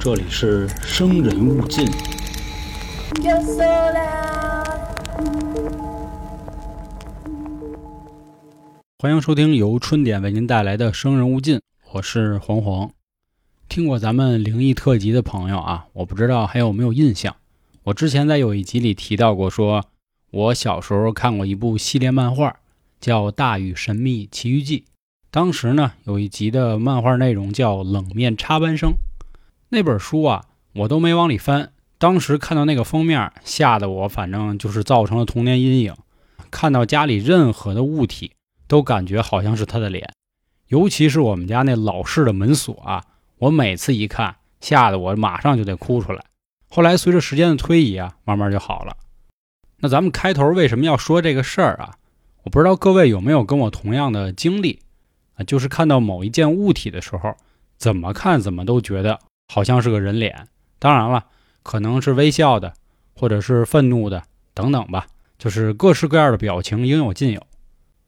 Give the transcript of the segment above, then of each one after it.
这里是生人勿近。欢迎收听由春点为您带来的《生人勿近》，我是黄黄。听过咱们灵异特辑的朋友啊，我不知道还有没有印象。我之前在有一集里提到过说，我小时候看过一部系列漫画，叫《大禹神秘奇遇记》。当时呢，有一集的漫画内容叫《冷面插班生》。那本书啊，我都没往里翻。当时看到那个封面，吓得我反正就是造成了童年阴影。看到家里任何的物体，都感觉好像是他的脸，尤其是我们家那老式的门锁啊，我每次一看，吓得我马上就得哭出来。后来随着时间的推移啊，慢慢就好了。那咱们开头为什么要说这个事儿啊？我不知道各位有没有跟我同样的经历啊，就是看到某一件物体的时候，怎么看怎么都觉得好像是个人脸。当然了，可能是微笑的，或者是愤怒的，等等吧，就是各式各样的表情应有尽有。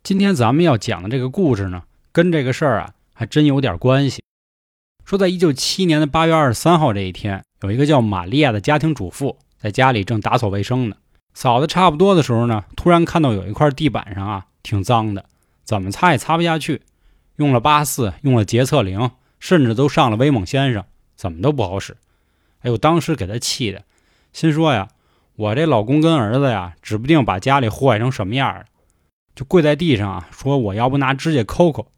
今天咱们要讲的这个故事呢，跟这个事儿啊还真有点关系。说在一九七年的八月二十三号这一天，有一个叫玛利亚的家庭主妇在家里正打扫卫生呢，扫的差不多的时候呢，突然看到有一块地板上啊挺脏的，怎么擦也擦不下去，用了八四，用了洁厕灵，甚至都上了威猛先生，怎么都不好使。哎呦，当时给他气的，心说呀，我这老公跟儿子呀，指不定把家里祸害成什么样了。就跪在地上啊，说我要不拿指甲抠抠。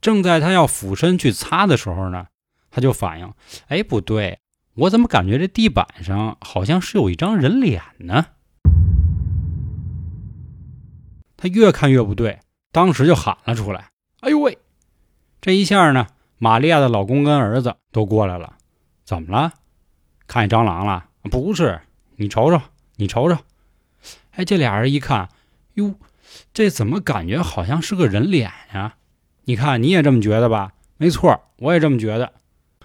正在他要俯身去擦的时候呢，他就反应，哎，不对，我怎么感觉这地板上好像是有一张人脸呢？他越看越不对，当时就喊了出来：“哎呦喂！”这一下呢，玛利亚的老公跟儿子都过来了。怎么了？看见蟑螂了？不是，你瞅瞅，你瞅瞅。哎，这俩人一看，哟。这怎么感觉好像是个人脸呀？你看你也这么觉得吧？没错，我也这么觉得。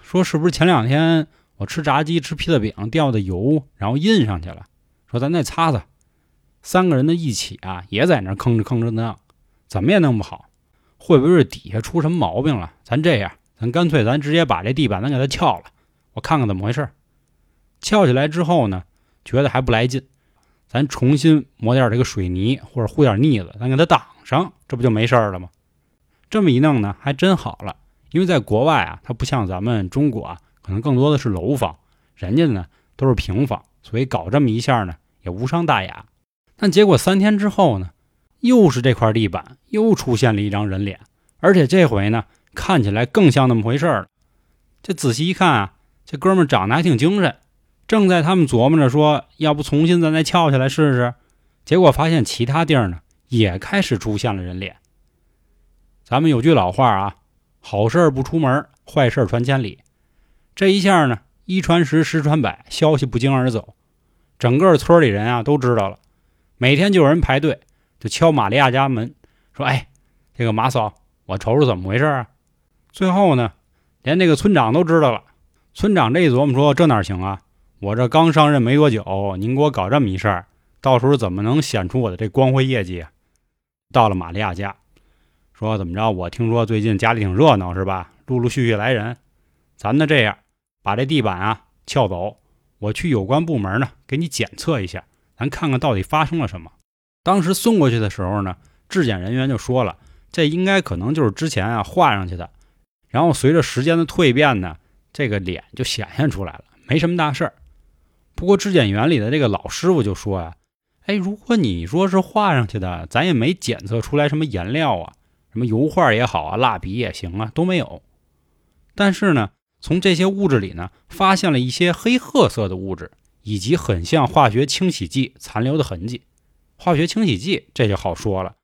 说是不是前两天我吃炸鸡吃披萨饼掉的油，然后印上去了？说咱再擦擦。三个人的一起啊，也在那吭哧吭哧弄，怎么也弄不好。会不会是底下出什么毛病了？咱这样，咱干脆咱直接把这地板咱给它撬了，我看看怎么回事。撬起来之后呢，觉得还不来劲。咱重新抹点这个水泥，或者糊点腻子，咱给它挡上，这不就没事了吗？这么一弄呢，还真好了。因为在国外啊，它不像咱们中国啊，可能更多的是楼房，人家呢都是平房，所以搞这么一下呢，也无伤大雅。但结果三天之后呢，又是这块地板又出现了一张人脸，而且这回呢，看起来更像那么回事了。这仔细一看啊，这哥们长得还挺精神。正在他们琢磨着说，要不重新咱再撬下来试试，结果发现其他地儿呢也开始出现了人脸。咱们有句老话啊，好事不出门，坏事传千里。这一下呢，一传十，十传百，消息不胫而走，整个村里人啊都知道了。每天就有人排队，就敲玛利亚家门，说：“哎，这个马嫂，我瞅瞅怎么回事啊？”最后呢，连这个村长都知道了。村长这一琢磨说：“这哪行啊？”我这刚上任没多久，您给我搞这么一事儿，到时候怎么能显出我的这光辉业绩？到了玛利亚家，说怎么着？我听说最近家里挺热闹，是吧？陆陆续续来人，咱呢这样，把这地板啊撬走，我去有关部门呢给你检测一下，咱看看到底发生了什么。当时送过去的时候呢，质检人员就说了，这应该可能就是之前啊画上去的，然后随着时间的蜕变呢，这个脸就显现出来了，没什么大事儿。不过质检员里的这个老师傅就说呀：“哎，如果你说是画上去的，咱也没检测出来什么颜料啊，什么油画也好啊，蜡笔也行啊，都没有。但是呢，从这些物质里呢，发现了一些黑褐色的物质，以及很像化学清洗剂残留的痕迹。化学清洗剂这就好说了，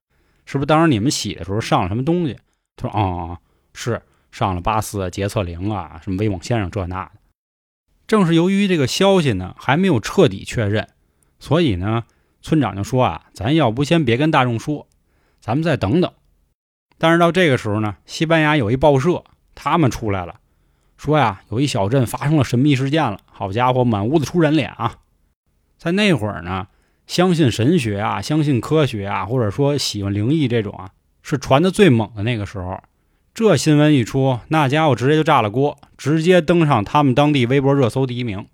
是不是当时你们洗的时候上了什么东西？他说：啊、嗯，是上了八四、洁厕灵啊，什么威猛先生这那的。”正是由于这个消息呢还没有彻底确认，所以呢，村长就说啊，咱要不先别跟大众说，咱们再等等。但是到这个时候呢，西班牙有一报社，他们出来了，说呀，有一小镇发生了神秘事件了，好家伙，满屋子出人脸啊！在那会儿呢，相信神学啊，相信科学啊，或者说喜欢灵异这种啊，是传的最猛的那个时候。这新闻一出，那家伙直接就炸了锅，直接登上他们当地微博热搜第一名。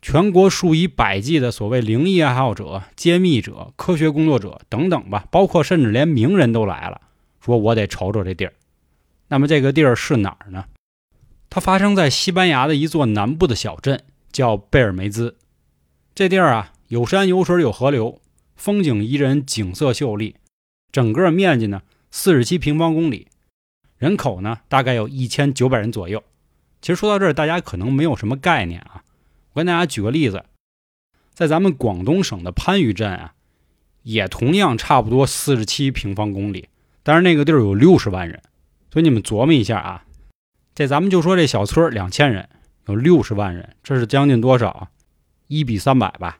全国数以百计的所谓灵异爱好者、揭秘者、科学工作者等等吧，包括甚至连名人都来了，说我得瞅瞅这地儿。那么这个地儿是哪儿呢？它发生在西班牙的一座南部的小镇，叫贝尔梅兹。这地儿啊，有山有水有河流，风景宜人，景色秀丽。整个面积呢，四十七平方公里，人口呢，大概有一千九百人左右。其实说到这儿，大家可能没有什么概念啊。我跟大家举个例子，在咱们广东省的番禺镇啊，也同样差不多四十七平方公里，但是那个地儿有六十万人，所以你们琢磨一下啊，这咱们就说这小村两千人，有六十万人，这是将近多少啊？一比三百吧。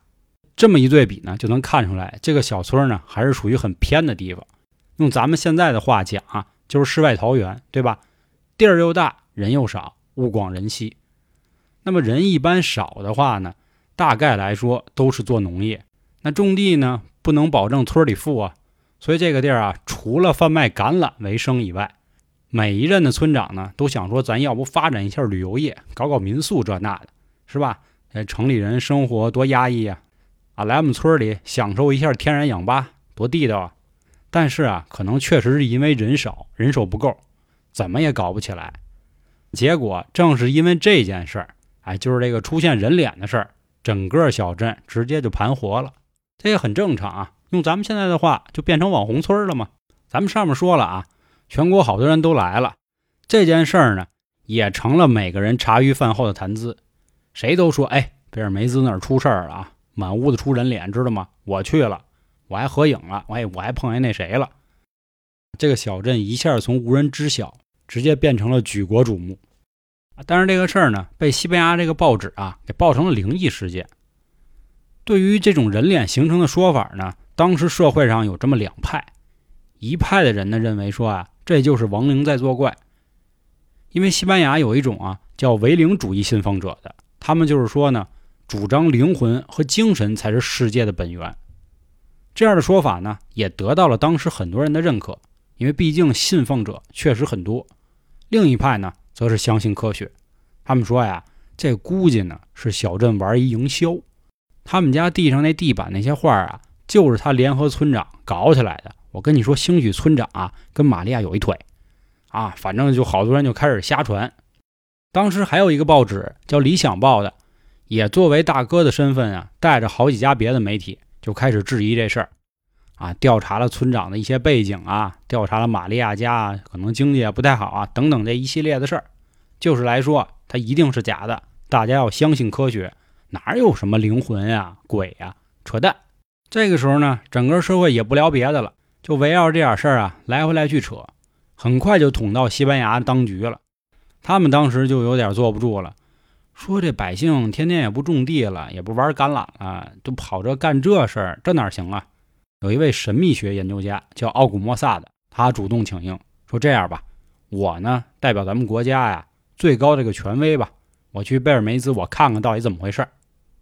这么一对比呢，就能看出来这个小村呢还是属于很偏的地方。用咱们现在的话讲啊，就是世外桃源，对吧？地儿又大，人又少，物广人稀。那么人一般少的话呢，大概来说都是做农业。那种地呢，不能保证村里富啊，所以这个地儿啊，除了贩卖橄榄为生以外，每一任的村长呢，都想说，咱要不发展一下旅游业，搞搞民宿这那的，是吧？这城里人生活多压抑啊，啊，来我们村里享受一下天然氧吧，多地道啊！但是啊，可能确实是因为人少，人手不够，怎么也搞不起来。结果正是因为这件事儿。哎，就是这个出现人脸的事儿，整个小镇直接就盘活了，这也很正常啊。用咱们现在的话，就变成网红村了嘛。咱们上面说了啊，全国好多人都来了，这件事儿呢，也成了每个人茶余饭后的谈资。谁都说，哎，贝尔梅兹那儿出事儿了啊，满屋子出人脸，知道吗？我去了，我还合影了，哎，我还碰见那谁了。这个小镇一下从无人知晓，直接变成了举国瞩目。但是这个事儿呢，被西班牙这个报纸啊给报成了灵异事件。对于这种人脸形成的说法呢，当时社会上有这么两派，一派的人呢认为说啊，这就是亡灵在作怪。因为西班牙有一种啊叫唯灵主义信奉者的，他们就是说呢，主张灵魂和精神才是世界的本源。这样的说法呢，也得到了当时很多人的认可，因为毕竟信奉者确实很多。另一派呢？则是相信科学，他们说呀，这估计呢是小镇玩一营销，他们家地上那地板那些画啊，就是他联合村长搞起来的。我跟你说，兴许村长啊跟玛利亚有一腿，啊，反正就好多人就开始瞎传。当时还有一个报纸叫《理想报》的，也作为大哥的身份啊，带着好几家别的媒体就开始质疑这事儿，啊，调查了村长的一些背景啊，调查了玛利亚家可能经济也不太好啊，等等这一系列的事儿。就是来说，它一定是假的。大家要相信科学，哪有什么灵魂呀、鬼呀，扯淡！这个时候呢，整个社会也不聊别的了，就围绕这点事儿啊来回来去扯，很快就捅到西班牙当局了。他们当时就有点坐不住了，说这百姓天天也不种地了，也不玩橄榄了，都跑这干这事儿，这哪行啊？有一位神秘学研究家叫奥古莫萨的，他主动请缨，说这样吧，我呢代表咱们国家呀。最高这个权威吧，我去贝尔梅兹，我看看到底怎么回事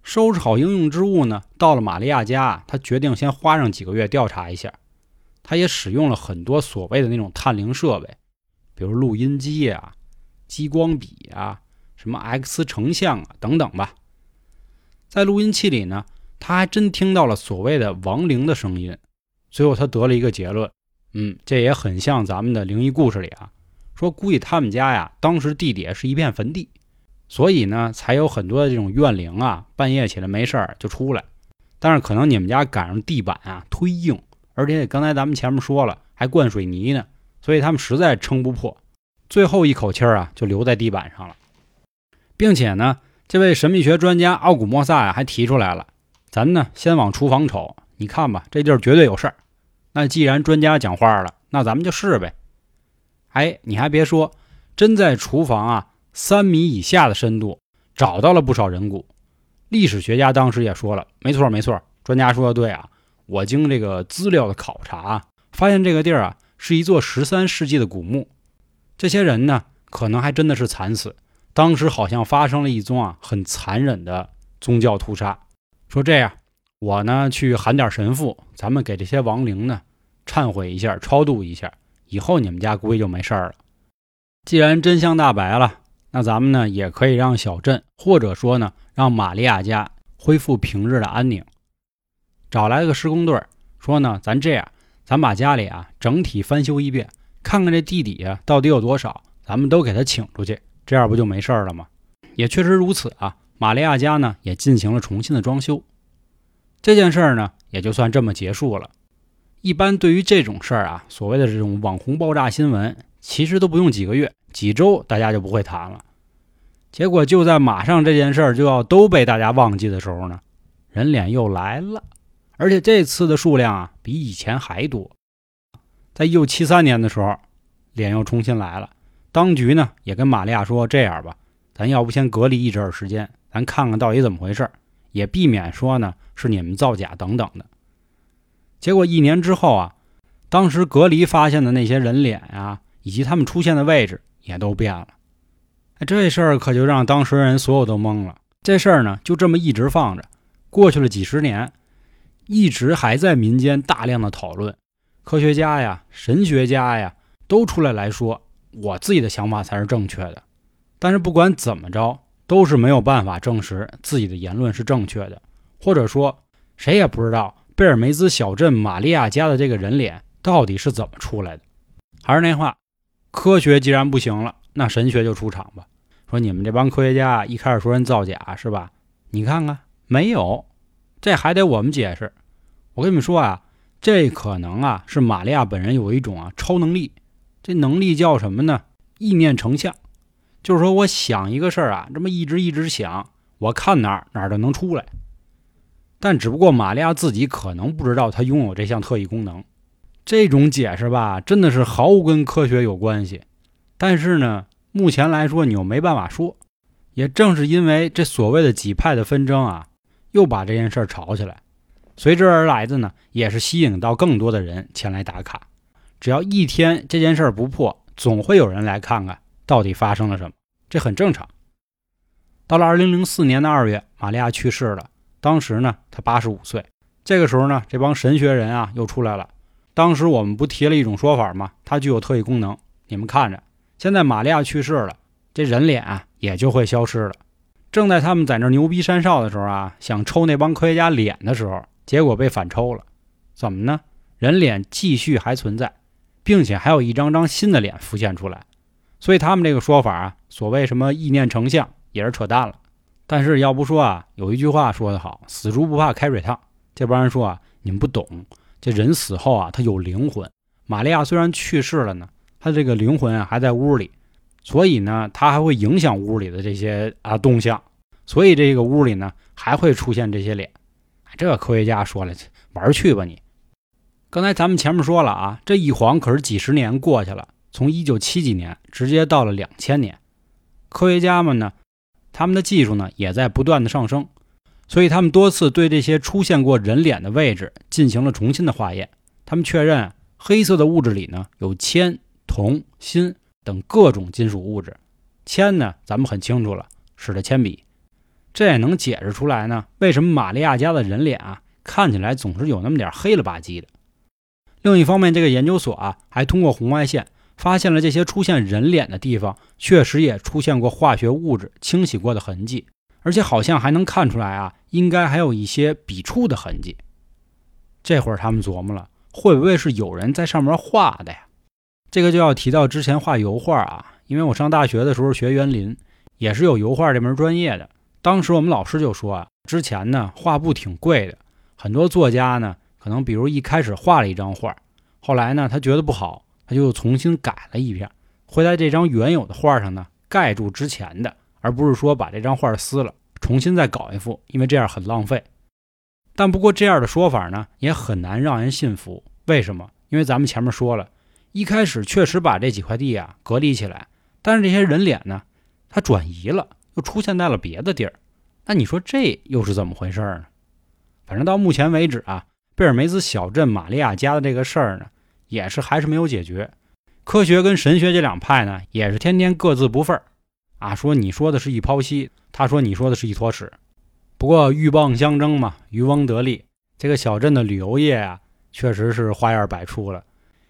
收拾好应用之物呢，到了玛利亚家，他决定先花上几个月调查一下。他也使用了很多所谓的那种探灵设备，比如录音机呀、激光笔啊、什么 X 成像啊等等吧。在录音器里呢，他还真听到了所谓的亡灵的声音。最后他得了一个结论，嗯，这也很像咱们的灵异故事里啊。说估计他们家呀，当时地底下是一片坟地，所以呢，才有很多的这种怨灵啊，半夜起来没事儿就出来。但是可能你们家赶上地板啊忒硬，而且刚才咱们前面说了还灌水泥呢，所以他们实在撑不破，最后一口气儿啊就留在地板上了。并且呢，这位神秘学专家奥古莫萨呀还提出来了，咱呢先往厨房瞅，你看吧，这地儿绝对有事儿。那既然专家讲话了，那咱们就试呗。哎，你还别说，真在厨房啊三米以下的深度找到了不少人骨。历史学家当时也说了，没错没错，专家说的对啊。我经这个资料的考察，发现这个地儿啊是一座十三世纪的古墓。这些人呢，可能还真的是惨死。当时好像发生了一宗啊很残忍的宗教屠杀。说这样，我呢去喊点神父，咱们给这些亡灵呢忏悔一下，超度一下。以后你们家估计就没事儿了。既然真相大白了，那咱们呢也可以让小镇，或者说呢让玛利亚家恢复平日的安宁。找来了个施工队，说呢咱这样，咱把家里啊整体翻修一遍，看看这地底下到底有多少，咱们都给他请出去，这样不就没事了吗？也确实如此啊，玛利亚家呢也进行了重新的装修，这件事儿呢也就算这么结束了。一般对于这种事儿啊，所谓的这种网红爆炸新闻，其实都不用几个月、几周，大家就不会谈了。结果就在马上这件事儿就要都被大家忘记的时候呢，人脸又来了，而且这次的数量啊比以前还多。在一九七三年的时候，脸又重新来了。当局呢也跟玛利亚说：“这样吧，咱要不先隔离一阵时间，咱看看到底怎么回事，也避免说呢是你们造假等等的。”结果一年之后啊，当时隔离发现的那些人脸啊，以及他们出现的位置也都变了。哎，这事儿可就让当时人所有都懵了。这事儿呢，就这么一直放着，过去了几十年，一直还在民间大量的讨论。科学家呀、神学家呀，都出来来说，我自己的想法才是正确的。但是不管怎么着，都是没有办法证实自己的言论是正确的，或者说，谁也不知道贝尔梅兹小镇玛利亚家的这个人脸到底是怎么出来的。还是那话，科学既然不行了。那神学就出场吧，说你们这帮科学家一开始说人造假是吧？你看看没有，这还得我们解释。我跟你们说啊，这可能啊是玛利亚本人有一种啊超能力，这能力叫什么呢？意念成像，就是说我想一个事儿啊，这么一直一直想，我看哪儿哪儿就能出来。但只不过玛利亚自己可能不知道她拥有这项特异功能。这种解释吧，真的是毫无跟科学有关系。但是呢，目前来说你又没办法说，也正是因为这所谓的几派的纷争啊，又把这件事儿吵起来，随之而来的呢，也是吸引到更多的人前来打卡。只要一天这件事儿不破，总会有人来看看到底发生了什么，这很正常。到了二零零四年的二月，玛利亚去世了，当时呢，她八十五岁。这个时候呢，这帮神学人啊又出来了。当时我们不提了一种说法吗？它具有特异功能，你们看着。现在玛利亚去世了，这人脸啊也就会消失了。正在他们在那牛逼山少的时候啊，想抽那帮科学家脸的时候，结果被反抽了。怎么呢？人脸继续还存在，并且还有一张张新的脸浮现出来。所以他们这个说法啊，所谓什么意念成像也是扯淡了。但是要不说啊，有一句话说得好：“死猪不怕开水烫。”这帮人说啊，你们不懂，这人死后啊，他有灵魂。玛利亚虽然去世了呢。他这个灵魂啊还在屋里，所以呢，他还会影响屋里的这些啊动向，所以这个屋里呢还会出现这些脸。这个科学家说了，玩去吧你。刚才咱们前面说了啊，这一晃可是几十年过去了，从一九七几年直接到了两千年，科学家们呢，他们的技术呢也在不断的上升，所以他们多次对这些出现过人脸的位置进行了重新的化验，他们确认黑色的物质里呢有铅。铜、锌等各种金属物质，铅呢，咱们很清楚了，是的铅笔，这也能解释出来呢，为什么玛利亚家的人脸啊，看起来总是有那么点黑了吧唧的。另一方面，这个研究所啊，还通过红外线发现了这些出现人脸的地方，确实也出现过化学物质清洗过的痕迹，而且好像还能看出来啊，应该还有一些笔触的痕迹。这会儿他们琢磨了，会不会是有人在上面画的呀？这个就要提到之前画油画啊，因为我上大学的时候学园林，也是有油画这门专业的。当时我们老师就说啊，之前呢画布挺贵的，很多作家呢可能比如一开始画了一张画，后来呢他觉得不好，他就重新改了一遍，会在这张原有的画上呢盖住之前的，而不是说把这张画撕了重新再搞一幅，因为这样很浪费。但不过这样的说法呢也很难让人信服，为什么？因为咱们前面说了。一开始确实把这几块地啊隔离起来，但是这些人脸呢，它转移了，又出现在了别的地儿。那你说这又是怎么回事呢？反正到目前为止啊，贝尔梅兹小镇玛利亚家的这个事儿呢，也是还是没有解决。科学跟神学这两派呢，也是天天各自不忿儿啊，说你说的是一泡稀，他说你说的是一坨屎。不过鹬蚌相争嘛，渔翁得利，这个小镇的旅游业啊，确实是花样百出了。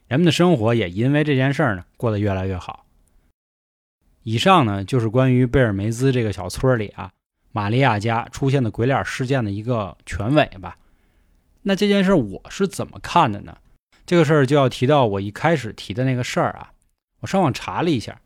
人们的生活也因为这件事儿呢，过得越来越好。以上呢就是关于贝尔梅兹这个小村里啊，玛利亚家出现的鬼脸事件的一个全尾吧。那这件事我是怎么看的呢？这个事儿就要提到我一开始提的那个事儿啊。我上网查了一下，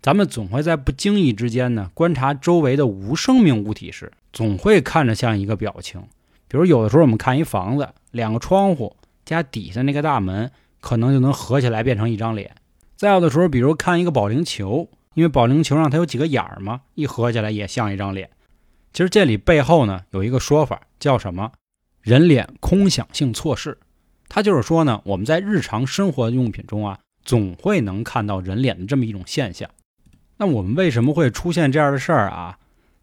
咱们总会在不经意之间呢观察周围的无生命物体时，总会看着像一个表情。比如有的时候我们看一房子，两个窗户加底下那个大门，可能就能合起来变成一张脸。再有的时候，比如看一个保龄球。因为保龄球上它有几个眼儿嘛，一合起来也像一张脸。其实这里背后呢有一个说法，叫什么“人脸空想性错视”。它就是说呢，我们在日常生活用品中啊，总会能看到人脸的这么一种现象。那我们为什么会出现这样的事儿啊？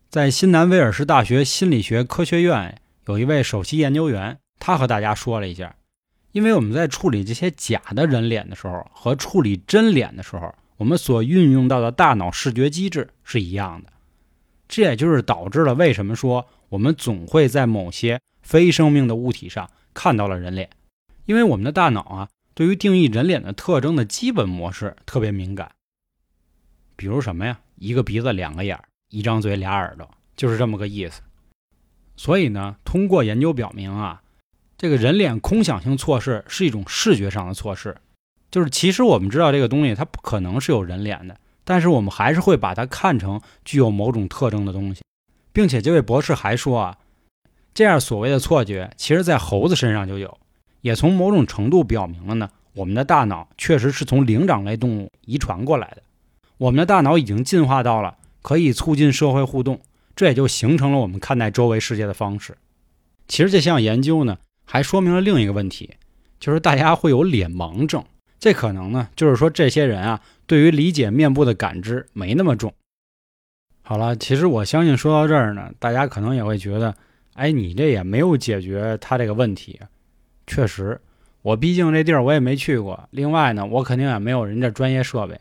在新南威尔士大学心理学科学院有一位首席研究员，他和大家说了一下，因为我们在处理这些假的人脸的时候，和处理真脸的时候。我们所运用到的大脑视觉机制是一样的，这也就是导致了为什么说我们总会在某些非生命的物体上看到了人脸，因为我们的大脑啊，对于定义人脸的特征的基本模式特别敏感。比如什么呀？一个鼻子两个眼儿，一张嘴俩耳朵，就是这么个意思。所以呢，通过研究表明啊，这个人脸空想性错视是一种视觉上的错视。就是其实我们知道这个东西它不可能是有人脸的，但是我们还是会把它看成具有某种特征的东西，并且这位博士还说啊，这样所谓的错觉，其实在猴子身上就有，也从某种程度表明了呢，我们的大脑确实是从灵长类动物遗传过来的，我们的大脑已经进化到了可以促进社会互动，这也就形成了我们看待周围世界的方式。其实这项研究呢，还说明了另一个问题，就是大家会有脸盲症。这可能呢，就是说这些人啊，对于理解面部的感知没那么重。好了，其实我相信说到这儿呢，大家可能也会觉得，哎，你这也没有解决他这个问题。确实，我毕竟这地儿我也没去过，另外呢，我肯定也没有人家专业设备。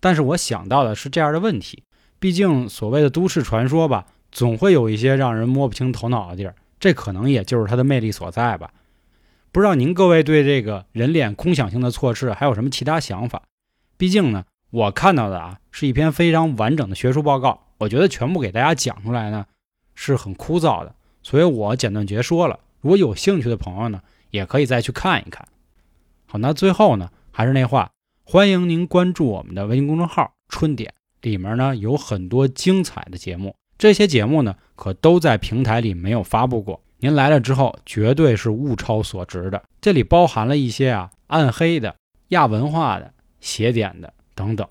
但是我想到的是这样的问题，毕竟所谓的都市传说吧，总会有一些让人摸不清头脑的地儿，这可能也就是它的魅力所在吧。不知道您各位对这个人脸空想性的错视还有什么其他想法？毕竟呢，我看到的啊是一篇非常完整的学术报告，我觉得全部给大家讲出来呢是很枯燥的，所以我简短截说了。如果有兴趣的朋友呢，也可以再去看一看。好，那最后呢，还是那话，欢迎您关注我们的微信公众号“春点”，里面呢有很多精彩的节目，这些节目呢可都在平台里没有发布过。您来了之后，绝对是物超所值的。这里包含了一些啊暗黑的、亚文化的、邪典的等等，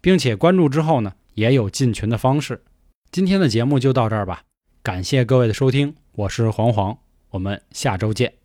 并且关注之后呢，也有进群的方式。今天的节目就到这儿吧，感谢各位的收听，我是黄黄，我们下周见。